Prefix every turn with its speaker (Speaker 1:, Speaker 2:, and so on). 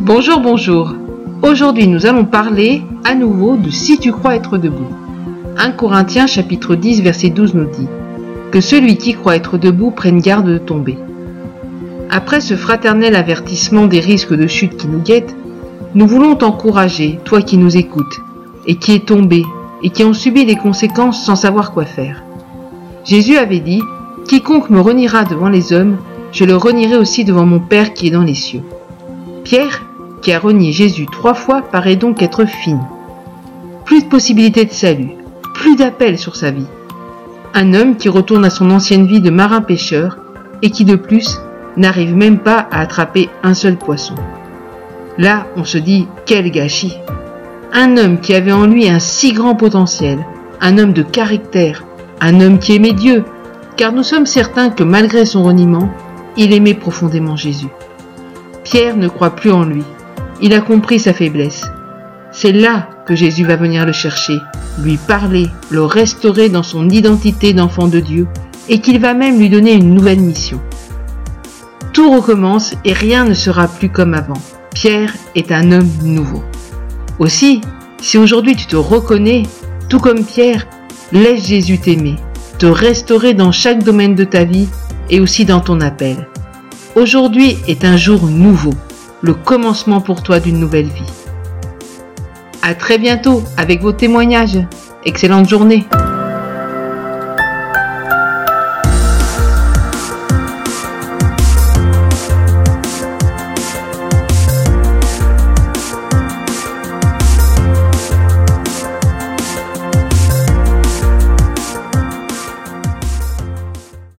Speaker 1: Bonjour, bonjour. Aujourd'hui, nous allons parler à nouveau de Si tu crois être debout. 1 Corinthiens chapitre 10 verset 12 nous dit Que celui qui croit être debout prenne garde de tomber. Après ce fraternel avertissement des risques de chute qui nous guettent, nous voulons t'encourager, toi qui nous écoutes, et qui es tombé, et qui ont subi des conséquences sans savoir quoi faire. Jésus avait dit, Quiconque me reniera devant les hommes, je le renierai aussi devant mon Père qui est dans les cieux. Pierre, qui a renié Jésus trois fois, paraît donc être fini. Plus de possibilités de salut, plus d'appel sur sa vie. Un homme qui retourne à son ancienne vie de marin-pêcheur et qui de plus n'arrive même pas à attraper un seul poisson. Là, on se dit, quel gâchis. Un homme qui avait en lui un si grand potentiel, un homme de caractère, un homme qui aimait Dieu, car nous sommes certains que malgré son reniement, il aimait profondément Jésus. Pierre ne croit plus en lui. Il a compris sa faiblesse. C'est là que Jésus va venir le chercher, lui parler, le restaurer dans son identité d'enfant de Dieu, et qu'il va même lui donner une nouvelle mission. Tout recommence et rien ne sera plus comme avant. Pierre est un homme nouveau. Aussi, si aujourd'hui tu te reconnais, tout comme Pierre, laisse Jésus t'aimer, te restaurer dans chaque domaine de ta vie et aussi dans ton appel. Aujourd'hui est un jour nouveau, le commencement pour toi d'une nouvelle vie. À très bientôt avec vos témoignages. Excellente journée.